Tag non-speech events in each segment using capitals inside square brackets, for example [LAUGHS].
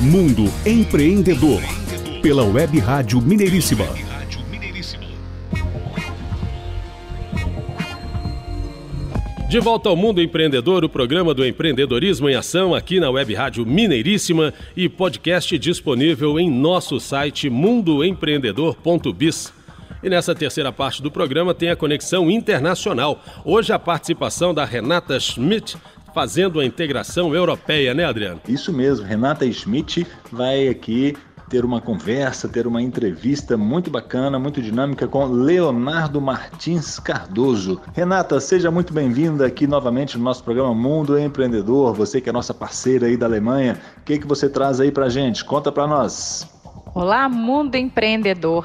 Mundo Empreendedor, pela Web Rádio Mineiríssima. De volta ao Mundo Empreendedor, o programa do empreendedorismo em ação aqui na Web Rádio Mineiríssima e podcast disponível em nosso site mundoempreendedor.biz. E nessa terceira parte do programa tem a conexão internacional. Hoje a participação da Renata Schmidt, fazendo a integração europeia, né, Adriano? Isso mesmo, Renata Schmidt vai aqui ter uma conversa, ter uma entrevista muito bacana, muito dinâmica com Leonardo Martins Cardoso. Renata, seja muito bem-vinda aqui novamente no nosso programa Mundo Empreendedor. Você que é nossa parceira aí da Alemanha, o que, que você traz aí pra gente? Conta pra nós. Olá, Mundo Empreendedor.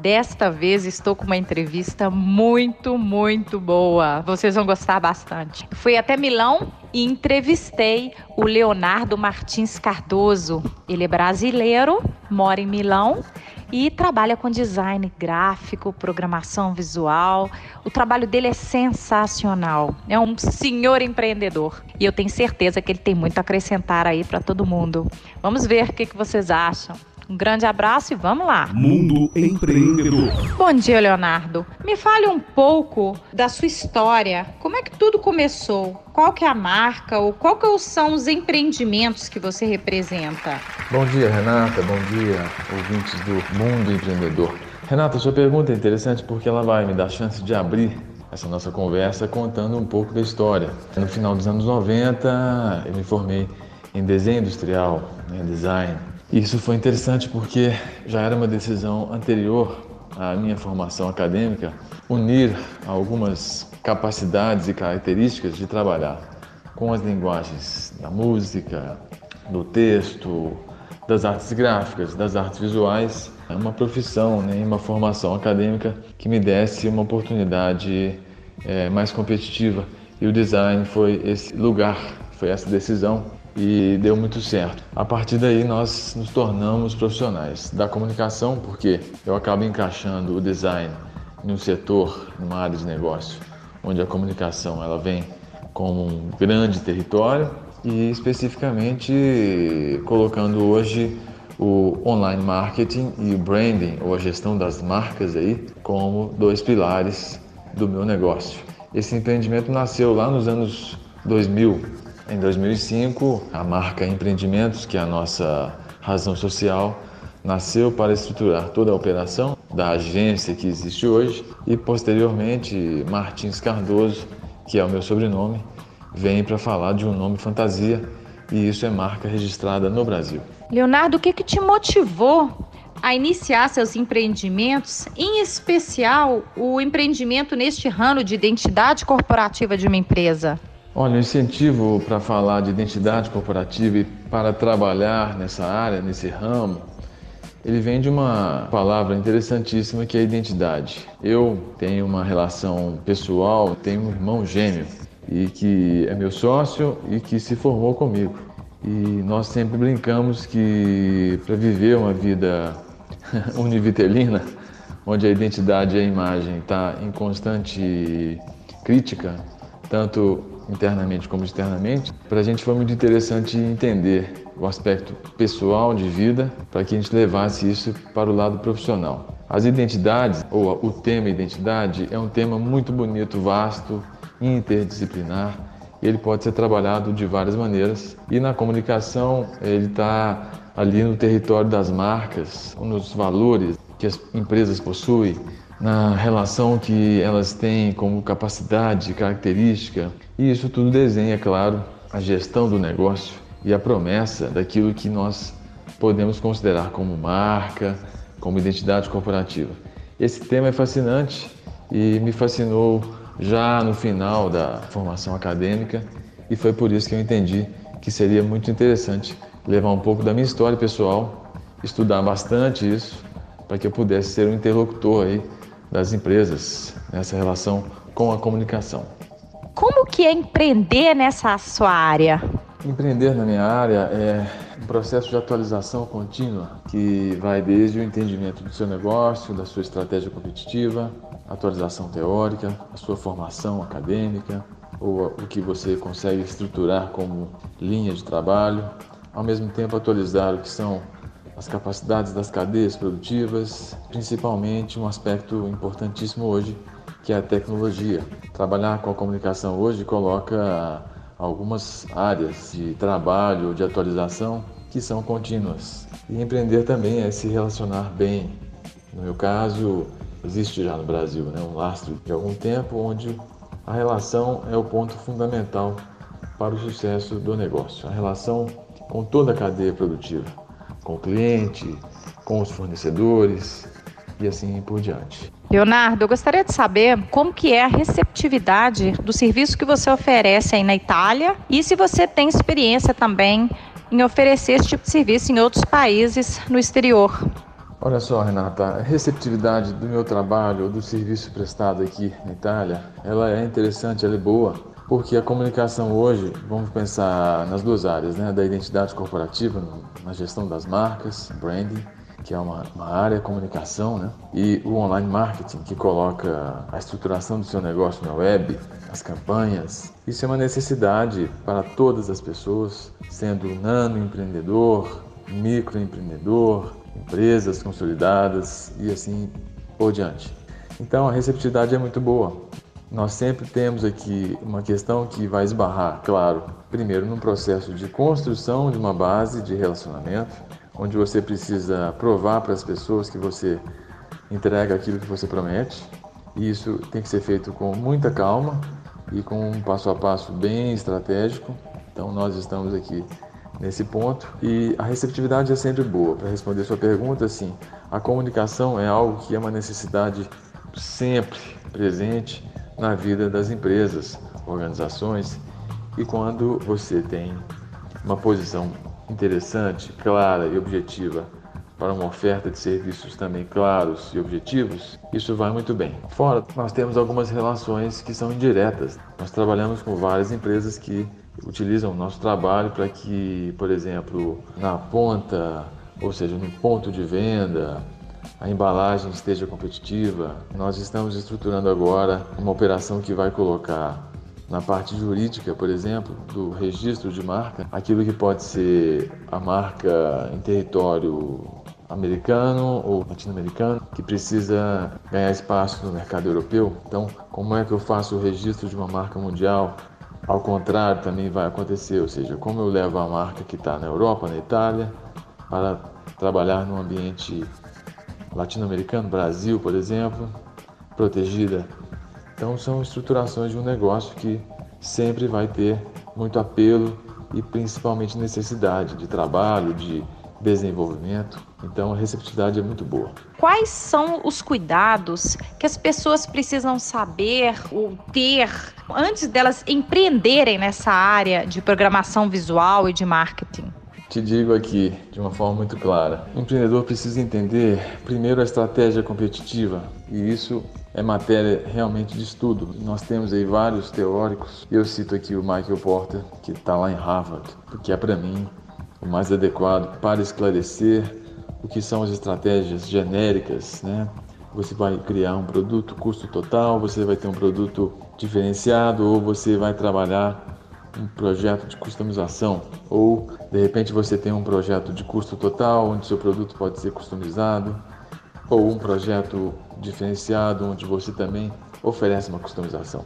Desta vez estou com uma entrevista muito, muito boa. Vocês vão gostar bastante. Fui até Milão e entrevistei o Leonardo Martins Cardoso. Ele é brasileiro, mora em Milão e trabalha com design gráfico, programação visual. O trabalho dele é sensacional. É um senhor empreendedor e eu tenho certeza que ele tem muito a acrescentar aí para todo mundo. Vamos ver o que, que vocês acham. Um grande abraço e vamos lá. Mundo Empreendedor. Bom dia, Leonardo. Me fale um pouco da sua história. Como é que tudo começou? Qual que é a marca ou qual que são os empreendimentos que você representa? Bom dia, Renata. Bom dia, ouvintes do Mundo Empreendedor. Renata, sua pergunta é interessante porque ela vai me dar chance de abrir essa nossa conversa contando um pouco da história. No final dos anos 90, eu me formei em desenho industrial, né, design isso foi interessante porque já era uma decisão anterior à minha formação acadêmica unir algumas capacidades e características de trabalhar com as linguagens da música, do texto, das artes gráficas, das artes visuais, é uma profissão, né, uma formação acadêmica que me desse uma oportunidade é, mais competitiva. E o design foi esse lugar, foi essa decisão e deu muito certo. A partir daí nós nos tornamos profissionais da comunicação, porque eu acabo encaixando o design em um setor, numa área de negócio, onde a comunicação ela vem como um grande território e especificamente colocando hoje o online marketing e o branding ou a gestão das marcas aí como dois pilares do meu negócio. Esse empreendimento nasceu lá nos anos 2000, em 2005, a marca Empreendimentos, que é a nossa razão social, nasceu para estruturar toda a operação da agência que existe hoje e posteriormente Martins Cardoso, que é o meu sobrenome, vem para falar de um nome fantasia e isso é marca registrada no Brasil. Leonardo, o que, que te motivou a iniciar seus empreendimentos, em especial o empreendimento neste ramo de identidade corporativa de uma empresa? Olha, o incentivo para falar de identidade corporativa e para trabalhar nessa área, nesse ramo, ele vem de uma palavra interessantíssima que é identidade. Eu tenho uma relação pessoal, tenho um irmão gêmeo e que é meu sócio e que se formou comigo. E nós sempre brincamos que para viver uma vida [LAUGHS] univitelina, onde a identidade e a imagem está em constante crítica, tanto internamente como externamente, para a gente foi muito interessante entender o aspecto pessoal de vida para que a gente levasse isso para o lado profissional. As identidades, ou o tema identidade, é um tema muito bonito, vasto, interdisciplinar, ele pode ser trabalhado de várias maneiras. E na comunicação, ele está ali no território das marcas, nos valores que as empresas possuem, na relação que elas têm como capacidade, característica, e isso tudo desenha, claro, a gestão do negócio e a promessa daquilo que nós podemos considerar como marca, como identidade corporativa. Esse tema é fascinante e me fascinou já no final da formação acadêmica e foi por isso que eu entendi que seria muito interessante levar um pouco da minha história pessoal, estudar bastante isso, para que eu pudesse ser um interlocutor aí das empresas nessa relação com a comunicação. Como que é empreender nessa sua área? Empreender na minha área é um processo de atualização contínua que vai desde o entendimento do seu negócio, da sua estratégia competitiva, atualização teórica, a sua formação acadêmica, ou o que você consegue estruturar como linha de trabalho, ao mesmo tempo atualizar o que são as capacidades das cadeias produtivas, principalmente um aspecto importantíssimo hoje, que é a tecnologia. Trabalhar com a comunicação hoje coloca algumas áreas de trabalho, de atualização que são contínuas. E empreender também é se relacionar bem. No meu caso, existe já no Brasil né, um lastro de algum tempo onde a relação é o ponto fundamental para o sucesso do negócio. A relação com toda a cadeia produtiva, com o cliente, com os fornecedores e assim por diante. Leonardo, eu gostaria de saber como que é a receptividade do serviço que você oferece aí na Itália e se você tem experiência também em oferecer esse tipo de serviço em outros países no exterior. Olha só, Renata, a receptividade do meu trabalho, do serviço prestado aqui na Itália, ela é interessante, ela é boa, porque a comunicação hoje, vamos pensar nas duas áreas, né, da identidade corporativa, na gestão das marcas, branding, que é uma, uma área comunicação, né? e o online marketing, que coloca a estruturação do seu negócio na web, as campanhas. Isso é uma necessidade para todas as pessoas, sendo nano empreendedor, microempreendedor, empresas consolidadas e assim por diante. Então a receptividade é muito boa. Nós sempre temos aqui uma questão que vai esbarrar, claro, primeiro num processo de construção de uma base de relacionamento, onde você precisa provar para as pessoas que você entrega aquilo que você promete. E isso tem que ser feito com muita calma e com um passo a passo bem estratégico. Então nós estamos aqui nesse ponto e a receptividade é sempre boa. Para responder sua pergunta, sim, a comunicação é algo que é uma necessidade sempre presente na vida das empresas, organizações e quando você tem uma posição interessante, clara e objetiva para uma oferta de serviços também claros e objetivos, isso vai muito bem. Fora, nós temos algumas relações que são indiretas. Nós trabalhamos com várias empresas que utilizam o nosso trabalho para que, por exemplo, na ponta, ou seja, no ponto de venda, a embalagem esteja competitiva. Nós estamos estruturando agora uma operação que vai colocar na parte jurídica, por exemplo, do registro de marca, aquilo que pode ser a marca em território americano ou latino-americano que precisa ganhar espaço no mercado europeu. Então, como é que eu faço o registro de uma marca mundial? Ao contrário, também vai acontecer, ou seja, como eu levo a marca que está na Europa, na Itália, para trabalhar no ambiente latino-americano, Brasil, por exemplo, protegida. Então, são estruturações de um negócio que sempre vai ter muito apelo e principalmente necessidade de trabalho, de desenvolvimento. Então a receptividade é muito boa. Quais são os cuidados que as pessoas precisam saber ou ter antes delas empreenderem nessa área de programação visual e de marketing? Te digo aqui de uma forma muito clara: o empreendedor precisa entender primeiro a estratégia competitiva, e isso é matéria realmente de estudo. Nós temos aí vários teóricos, eu cito aqui o Michael Porter, que está lá em Harvard, porque é para mim o mais adequado para esclarecer o que são as estratégias genéricas, né? Você vai criar um produto custo total, você vai ter um produto diferenciado ou você vai trabalhar um projeto de customização ou de repente você tem um projeto de custo total onde seu produto pode ser customizado ou um projeto diferenciado onde você também oferece uma customização.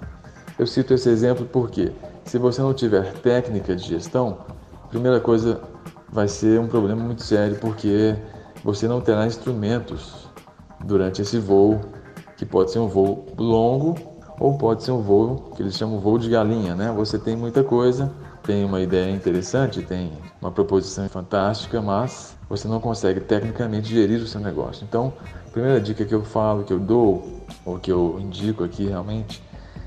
Eu cito esse exemplo porque se você não tiver técnica de gestão, a primeira coisa vai ser um problema muito sério porque você não terá instrumentos durante esse voo, que pode ser um voo longo ou pode ser um voo que eles chamam voo de galinha, né? Você tem muita coisa, tem uma ideia interessante, tem uma proposição fantástica, mas você não consegue tecnicamente gerir o seu negócio. Então, a primeira dica que eu falo, que eu dou, ou que eu indico aqui realmente,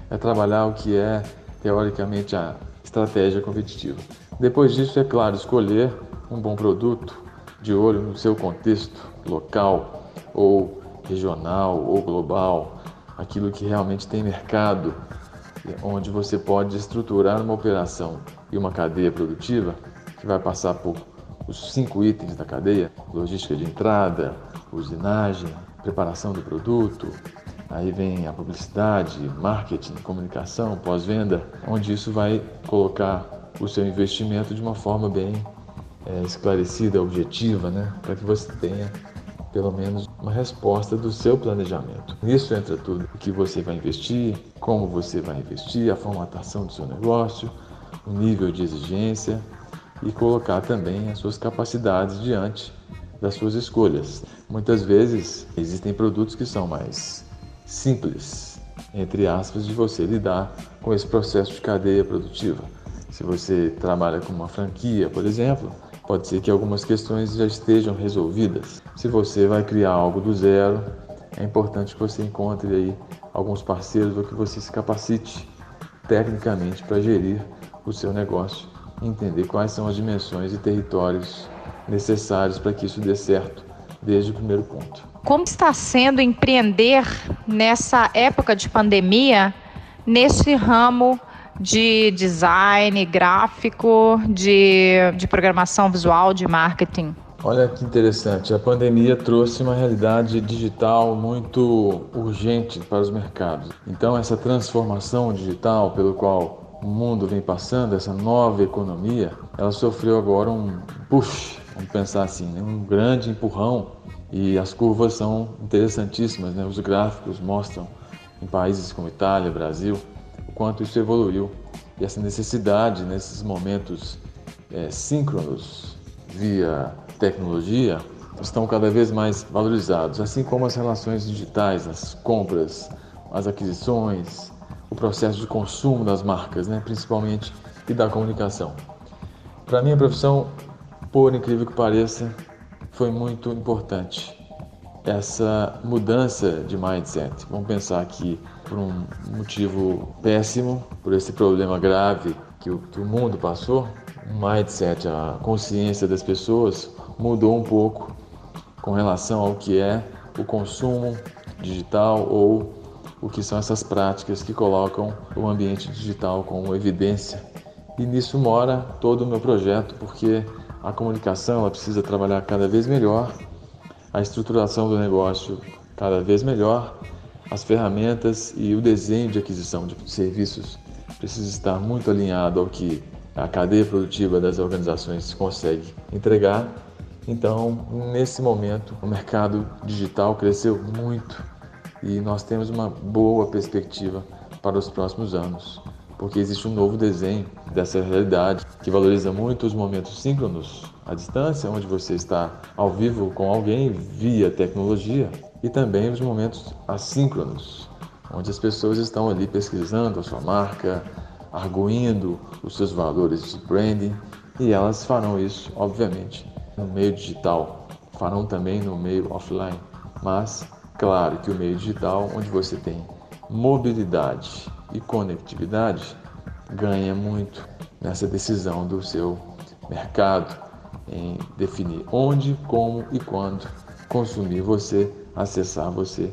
é trabalhar o que é teoricamente a estratégia competitiva. Depois disso, é claro, escolher um bom produto de olho no seu contexto local ou regional ou global, aquilo que realmente tem mercado, onde você pode estruturar uma operação e uma cadeia produtiva que vai passar por os cinco itens da cadeia: logística de entrada, usinagem, preparação do produto, aí vem a publicidade, marketing, comunicação, pós-venda, onde isso vai colocar o seu investimento de uma forma bem é, esclarecida, objetiva, né? para que você tenha pelo menos uma resposta do seu planejamento. Nisso entra tudo o que você vai investir, como você vai investir, a formatação do seu negócio, o nível de exigência e colocar também as suas capacidades diante das suas escolhas. Muitas vezes existem produtos que são mais simples, entre aspas, de você lidar com esse processo de cadeia produtiva. Se você trabalha com uma franquia, por exemplo, pode ser que algumas questões já estejam resolvidas. Se você vai criar algo do zero, é importante que você encontre aí alguns parceiros ou que você se capacite tecnicamente para gerir o seu negócio, entender quais são as dimensões e territórios necessários para que isso dê certo desde o primeiro ponto. Como está sendo empreender nessa época de pandemia, nesse ramo de design gráfico, de, de programação visual, de marketing? Olha que interessante, a pandemia trouxe uma realidade digital muito urgente para os mercados. Então, essa transformação digital pelo qual o mundo vem passando, essa nova economia, ela sofreu agora um push, vamos pensar assim, né? um grande empurrão e as curvas são interessantíssimas, né? os gráficos mostram em países como Itália, Brasil, quanto isso evoluiu e essa necessidade nesses momentos é, síncronos via tecnologia estão cada vez mais valorizados, assim como as relações digitais, as compras, as aquisições, o processo de consumo das marcas, né, principalmente e da comunicação. Para mim a profissão, por incrível que pareça, foi muito importante essa mudança de mindset. Vamos pensar que por um motivo péssimo, por esse problema grave que o, que o mundo passou, o mindset, a consciência das pessoas mudou um pouco com relação ao que é o consumo digital ou o que são essas práticas que colocam o ambiente digital como evidência. E nisso mora todo o meu projeto, porque a comunicação ela precisa trabalhar cada vez melhor, a estruturação do negócio cada vez melhor, as ferramentas e o desenho de aquisição de serviços precisa estar muito alinhado ao que a cadeia produtiva das organizações consegue entregar. Então, nesse momento, o mercado digital cresceu muito e nós temos uma boa perspectiva para os próximos anos, porque existe um novo desenho dessa realidade que valoriza muito os momentos síncronos, à distância, onde você está ao vivo com alguém via tecnologia, e também os momentos assíncronos, onde as pessoas estão ali pesquisando a sua marca, arguindo os seus valores de branding e elas farão isso, obviamente, no meio digital, farão também no meio offline, mas claro que o meio digital, onde você tem mobilidade e conectividade, ganha muito nessa decisão do seu mercado em definir onde, como e quando consumir você, acessar você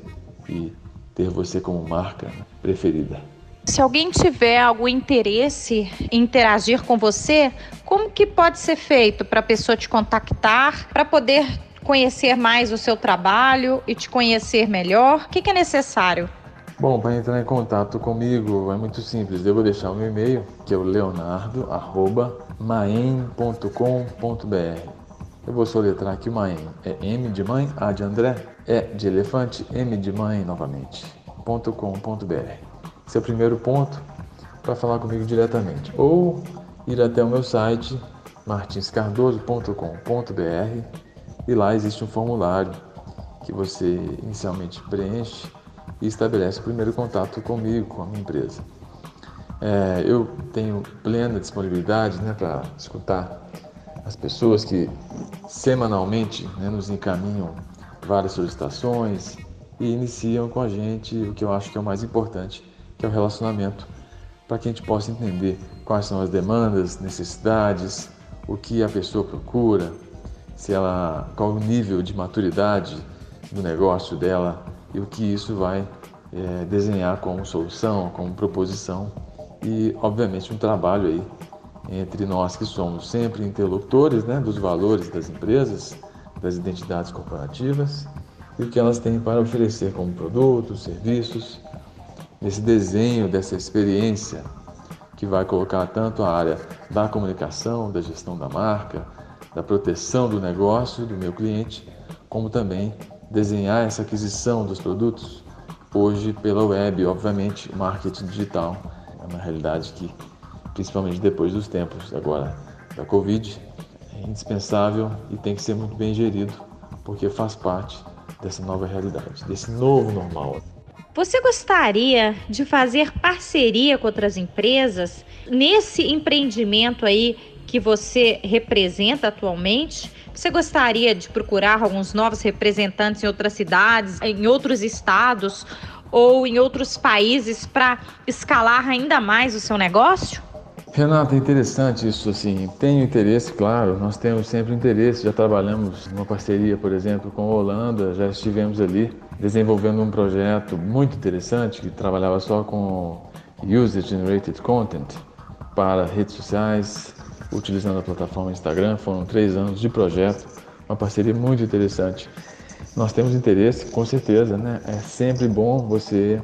e ter você como marca preferida. Se alguém tiver algum interesse em interagir com você, como que pode ser feito para a pessoa te contactar, para poder conhecer mais o seu trabalho e te conhecer melhor? O que, que é necessário? Bom, para entrar em contato comigo é muito simples. Eu vou deixar o meu e-mail, que é o leonardo@maem.com.br. Eu vou soletrar aqui Maem. É M de mãe, A de André, E de elefante, M de mãe novamente. .com.br esse é o primeiro ponto para falar comigo diretamente. Ou ir até o meu site martinscardoso.com.br e lá existe um formulário que você inicialmente preenche e estabelece o primeiro contato comigo, com a minha empresa. É, eu tenho plena disponibilidade né, para escutar as pessoas que semanalmente né, nos encaminham várias solicitações e iniciam com a gente o que eu acho que é o mais importante, que é o relacionamento, para que a gente possa entender quais são as demandas, necessidades, o que a pessoa procura, se ela, qual o nível de maturidade do negócio dela e o que isso vai é, desenhar como solução, como proposição e, obviamente, um trabalho aí entre nós que somos sempre interlocutores né, dos valores das empresas, das identidades corporativas e o que elas têm para oferecer como produtos, serviços. Nesse desenho dessa experiência que vai colocar tanto a área da comunicação, da gestão da marca, da proteção do negócio do meu cliente, como também desenhar essa aquisição dos produtos hoje pela web, obviamente, marketing digital. É uma realidade que, principalmente depois dos tempos agora da Covid, é indispensável e tem que ser muito bem gerido, porque faz parte dessa nova realidade, desse novo normal. Você gostaria de fazer parceria com outras empresas nesse empreendimento aí que você representa atualmente? Você gostaria de procurar alguns novos representantes em outras cidades, em outros estados ou em outros países para escalar ainda mais o seu negócio? Renata, é interessante isso assim. Tenho interesse, claro, nós temos sempre interesse. Já trabalhamos numa parceria, por exemplo, com a Holanda, já estivemos ali desenvolvendo um projeto muito interessante que trabalhava só com User Generated Content para redes sociais, utilizando a plataforma Instagram. Foram três anos de projeto, uma parceria muito interessante. Nós temos interesse, com certeza, né? É sempre bom você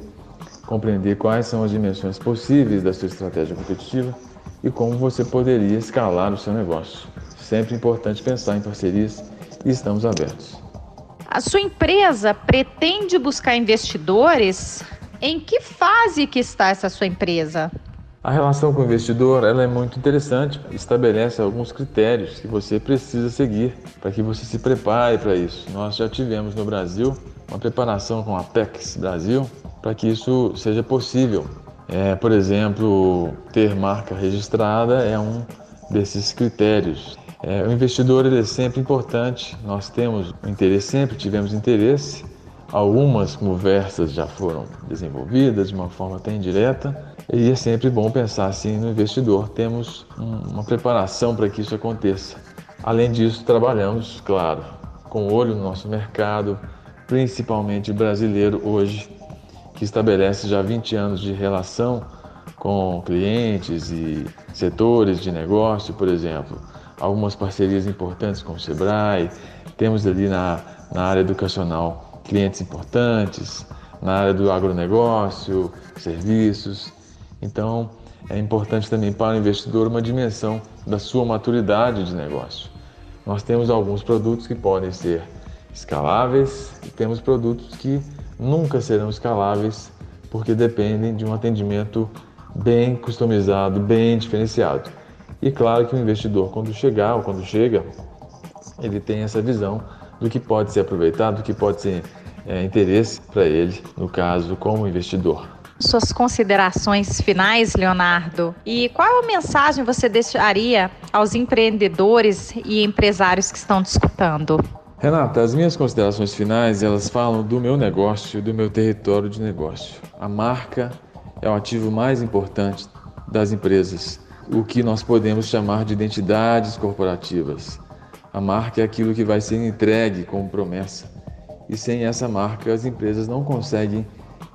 compreender quais são as dimensões possíveis da sua estratégia competitiva e como você poderia escalar o seu negócio. Sempre importante pensar em parcerias e estamos abertos. A sua empresa pretende buscar investidores? Em que fase que está essa sua empresa? A relação com o investidor ela é muito interessante, estabelece alguns critérios que você precisa seguir para que você se prepare para isso. Nós já tivemos no Brasil uma preparação com a Apex Brasil para que isso seja possível. É, por exemplo, ter marca registrada é um desses critérios. É, o investidor ele é sempre importante, nós temos interesse, sempre tivemos interesse. Algumas conversas já foram desenvolvidas de uma forma até indireta, e é sempre bom pensar assim no investidor. Temos uma preparação para que isso aconteça. Além disso, trabalhamos, claro, com olho no nosso mercado, principalmente brasileiro hoje, que estabelece já 20 anos de relação com clientes e setores de negócio, por exemplo, algumas parcerias importantes com o Sebrae, temos ali na, na área educacional clientes importantes, na área do agronegócio, serviços. Então, é importante também para o investidor uma dimensão da sua maturidade de negócio. Nós temos alguns produtos que podem ser escaláveis e temos produtos que nunca serão escaláveis porque dependem de um atendimento bem customizado, bem diferenciado. E claro que o investidor, quando chegar ou quando chega, ele tem essa visão do que pode ser aproveitado, do que pode ser é, interesse para ele, no caso, como investidor. Suas considerações finais, Leonardo. E qual a mensagem você deixaria aos empreendedores e empresários que estão disputando? Renata, as minhas considerações finais, elas falam do meu negócio, do meu território de negócio. A marca é o ativo mais importante das empresas, o que nós podemos chamar de identidades corporativas. A marca é aquilo que vai ser entregue como promessa. E sem essa marca, as empresas não conseguem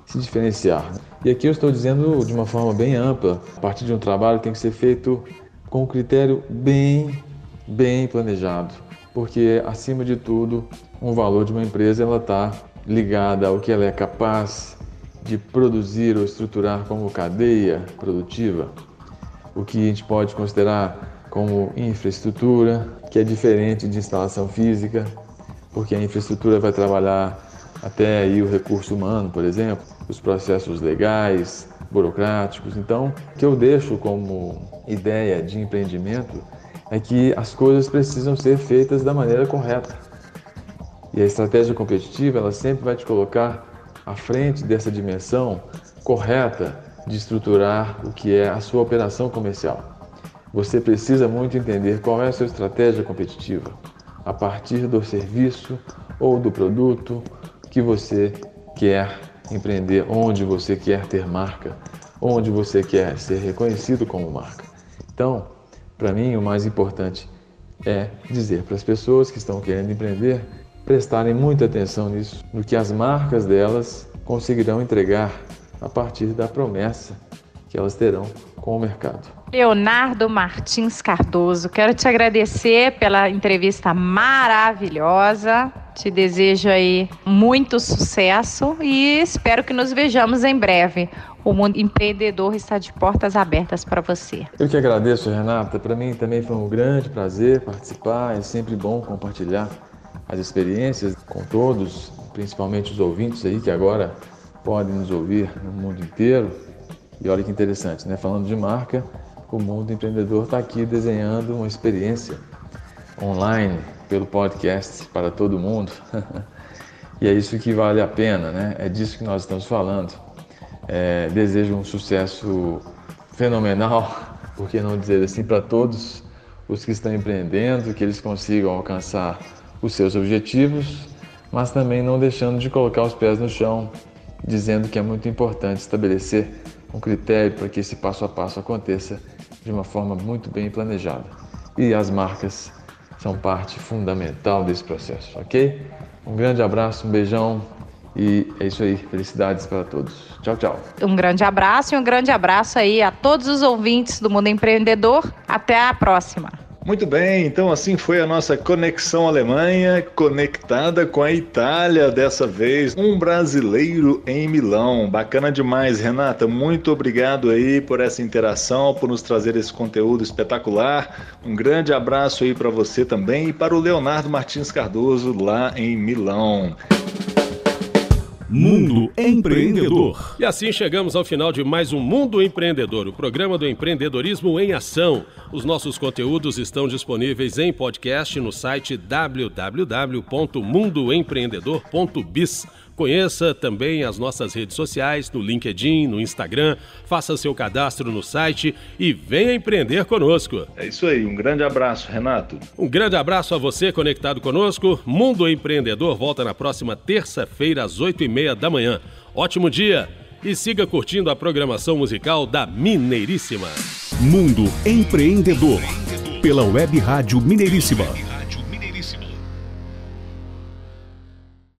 se diferenciar. E aqui eu estou dizendo de uma forma bem ampla, a partir de um trabalho que tem que ser feito com um critério bem, bem planejado porque acima de tudo, um valor de uma empresa ela está ligada ao que ela é capaz de produzir ou estruturar como cadeia produtiva, o que a gente pode considerar como infraestrutura, que é diferente de instalação física, porque a infraestrutura vai trabalhar até aí o recurso humano, por exemplo, os processos legais, burocráticos. Então, o que eu deixo como ideia de empreendimento é que as coisas precisam ser feitas da maneira correta. E a estratégia competitiva, ela sempre vai te colocar à frente dessa dimensão correta de estruturar o que é a sua operação comercial. Você precisa muito entender qual é a sua estratégia competitiva a partir do serviço ou do produto que você quer empreender, onde você quer ter marca, onde você quer ser reconhecido como marca. Então, para mim, o mais importante é dizer para as pessoas que estão querendo empreender prestarem muita atenção nisso, no que as marcas delas conseguirão entregar a partir da promessa que elas terão com o mercado. Leonardo Martins Cardoso, quero te agradecer pela entrevista maravilhosa. Te desejo aí muito sucesso e espero que nos vejamos em breve. O mundo empreendedor está de portas abertas para você. Eu que agradeço, Renata. Para mim também foi um grande prazer participar. É sempre bom compartilhar as experiências com todos, principalmente os ouvintes aí que agora podem nos ouvir no mundo inteiro. E olha que interessante, né? Falando de marca, o mundo empreendedor está aqui desenhando uma experiência online pelo podcast para todo mundo. [LAUGHS] e é isso que vale a pena, né? É disso que nós estamos falando. É, desejo um sucesso fenomenal, [LAUGHS] por que não dizer assim, para todos os que estão empreendendo, que eles consigam alcançar os seus objetivos, mas também não deixando de colocar os pés no chão, dizendo que é muito importante estabelecer um critério para que esse passo a passo aconteça de uma forma muito bem planejada. E as marcas são parte fundamental desse processo, ok? Um grande abraço, um beijão e é isso aí. Felicidades para todos. Tchau, tchau. Um grande abraço e um grande abraço aí a todos os ouvintes do Mundo Empreendedor. Até a próxima. Muito bem, então assim foi a nossa conexão Alemanha, conectada com a Itália dessa vez, um brasileiro em Milão. Bacana demais, Renata. Muito obrigado aí por essa interação, por nos trazer esse conteúdo espetacular. Um grande abraço aí para você também e para o Leonardo Martins Cardoso lá em Milão. Mundo Empreendedor. E assim chegamos ao final de mais um Mundo Empreendedor, o programa do empreendedorismo em ação. Os nossos conteúdos estão disponíveis em podcast no site www.mundoempreendedor.biz. Conheça também as nossas redes sociais no LinkedIn, no Instagram, faça seu cadastro no site e venha empreender conosco. É isso aí, um grande abraço, Renato. Um grande abraço a você conectado conosco. Mundo Empreendedor volta na próxima terça-feira às oito e meia da manhã. Ótimo dia e siga curtindo a programação musical da Mineiríssima. Mundo Empreendedor, pela Web Rádio Mineiríssima.